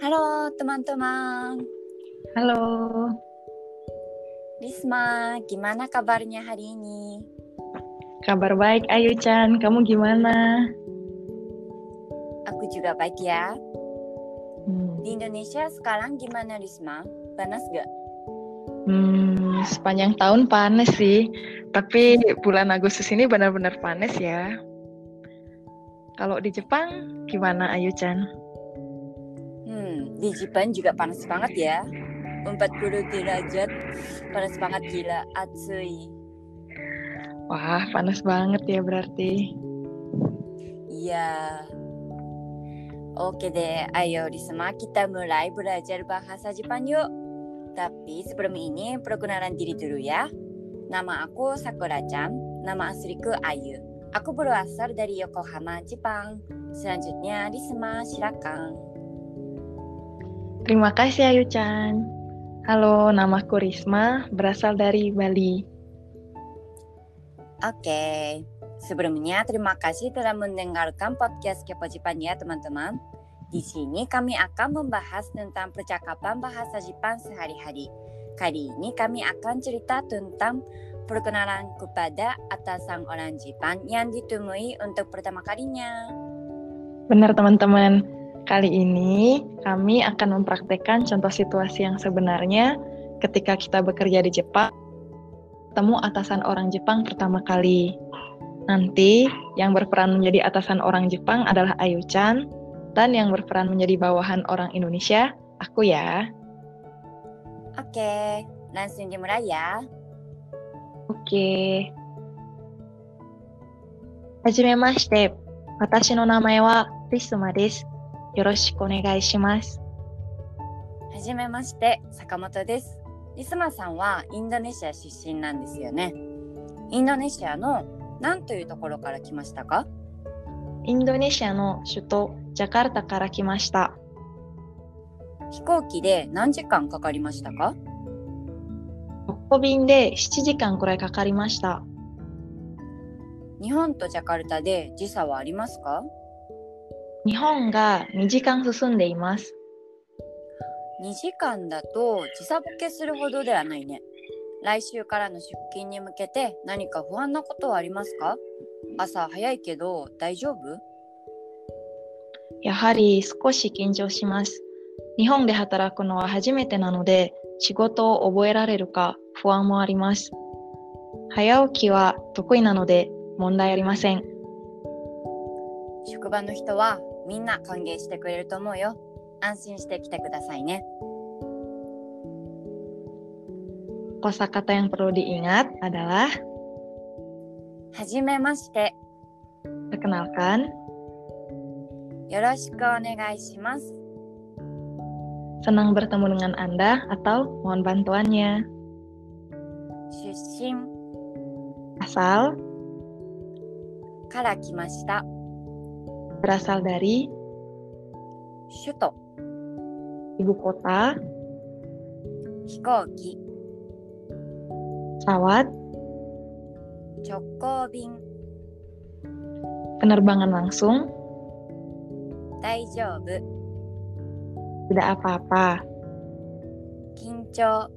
Halo teman-teman. Halo, Risma, gimana kabarnya hari ini? kabar baik Ayu Chan. Kamu gimana? Aku juga baik ya. Hmm, Di Indonesia sekarang gimana Risma? Panas gak? hmm, sepanjang tahun panas sih, tapi bulan Agustus ini benar-benar panas ya. Kalau di Jepang gimana Ayu Chan? Hmm, di Jepang juga panas banget ya. 40 derajat, panas banget gila, atsui. Wah, panas banget ya berarti. Iya. Oke deh, ayo Risma kita mulai belajar bahasa Jepang yuk. Tapi sebelum ini perkenalan diri dulu ya. Nama aku Sakura-chan, nama asliku Ayu. Aku berasal dari Yokohama, Jepang. Selanjutnya Risma, silakan. Terima kasih Ayu Chan. Halo, namaku Risma, berasal dari Bali. Oke, sebelumnya terima kasih telah mendengarkan podcast Kepo Jepang ya teman-teman. Di sini kami akan membahas tentang percakapan bahasa Jepang sehari-hari. Kali ini kami akan cerita tentang perkenalan kepada atasan orang Jepang yang ditemui untuk pertama kalinya. Benar teman-teman, kali ini kami akan mempraktekkan contoh situasi yang sebenarnya ketika kita bekerja di Jepang, ketemu atasan orang Jepang pertama kali. Nanti yang berperan menjadi atasan orang Jepang adalah Ayu-chan, dan yang berperan menjadi bawahan orang Indonesia, aku ya. Oke, langsung dimulai ya. Oke. Hajimemashite. Watashi no namae wa desu. Yoroshiku onegai shimasu. はじめまして、坂本です。リスマさんはインドネシア出身なんですよね。インドネシアの何というところから来ましたか？インドネシアの首都ジャカルタから来ました。飛行機で何時間かかりましたか？直行便で7時間くらいかかりました。日本とジャカルタで時差はありますか？日本が2時間進んでいます。?2 時間だと時差ボケするほどではないね。来週からの出勤に向けて何か不安なことはありますか？朝早いけど大丈夫？やはり少し緊張します。日本で働くのは初めてなので、仕事を覚えられるか不安もあります。早起きは得意なので問題ありません。職場の人はみんな歓迎してくれると思うよ。安心して来てくださいね。 Kosakata yang perlu diingat adalah はじめまして。 perkenalkan, よろしくお願いします。 senang bertemu dengan Anda atau mohon bantuannya. 出身 Asal, から来ました。 berasal dari Shuto, ibu kota Hikoki, pesawat Chokobin, penerbangan langsung Daijoubu, tidak apa-apa. Kincho,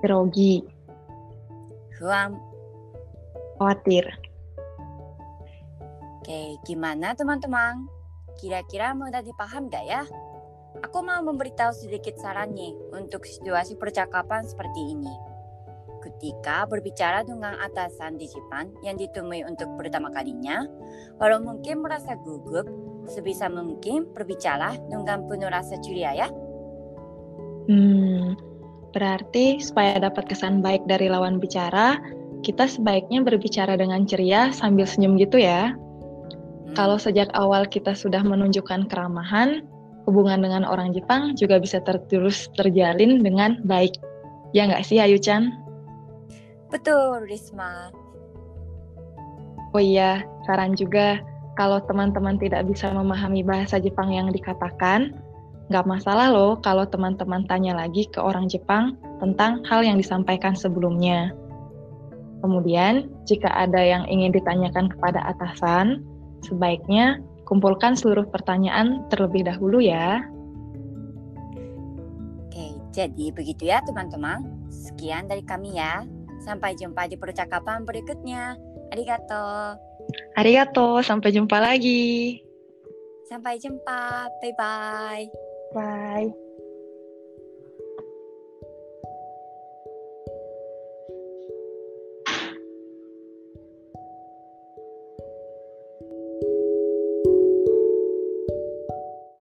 grogi. Huam. Khawatir. Oke, gimana teman-teman? Kira-kira mudah dipaham gak ya? Aku mau memberitahu sedikit saran nih untuk situasi percakapan seperti ini. Ketika berbicara dengan atasan di Jepang yang ditemui untuk pertama kalinya, walau mungkin merasa gugup, sebisa mungkin berbicara dengan penuh rasa ceria ya. Hmm, berarti supaya dapat kesan baik dari lawan bicara, kita sebaiknya berbicara dengan ceria sambil senyum gitu ya. Kalau sejak awal kita sudah menunjukkan keramahan, hubungan dengan orang Jepang juga bisa terus terjalin dengan baik. Ya nggak sih, Ayu-chan? betul, Risma. Oh iya, saran juga kalau teman-teman tidak bisa memahami bahasa Jepang yang dikatakan, nggak masalah loh kalau teman-teman tanya lagi ke orang Jepang tentang hal yang disampaikan sebelumnya. Kemudian, jika ada yang ingin ditanyakan kepada atasan, Sebaiknya kumpulkan seluruh pertanyaan terlebih dahulu ya. Oke, jadi begitu ya teman-teman. Sekian dari kami ya. Sampai jumpa di percakapan berikutnya. Arigato. Arigato, sampai jumpa lagi. Sampai jumpa. Bye-bye. Bye. -bye. Bye.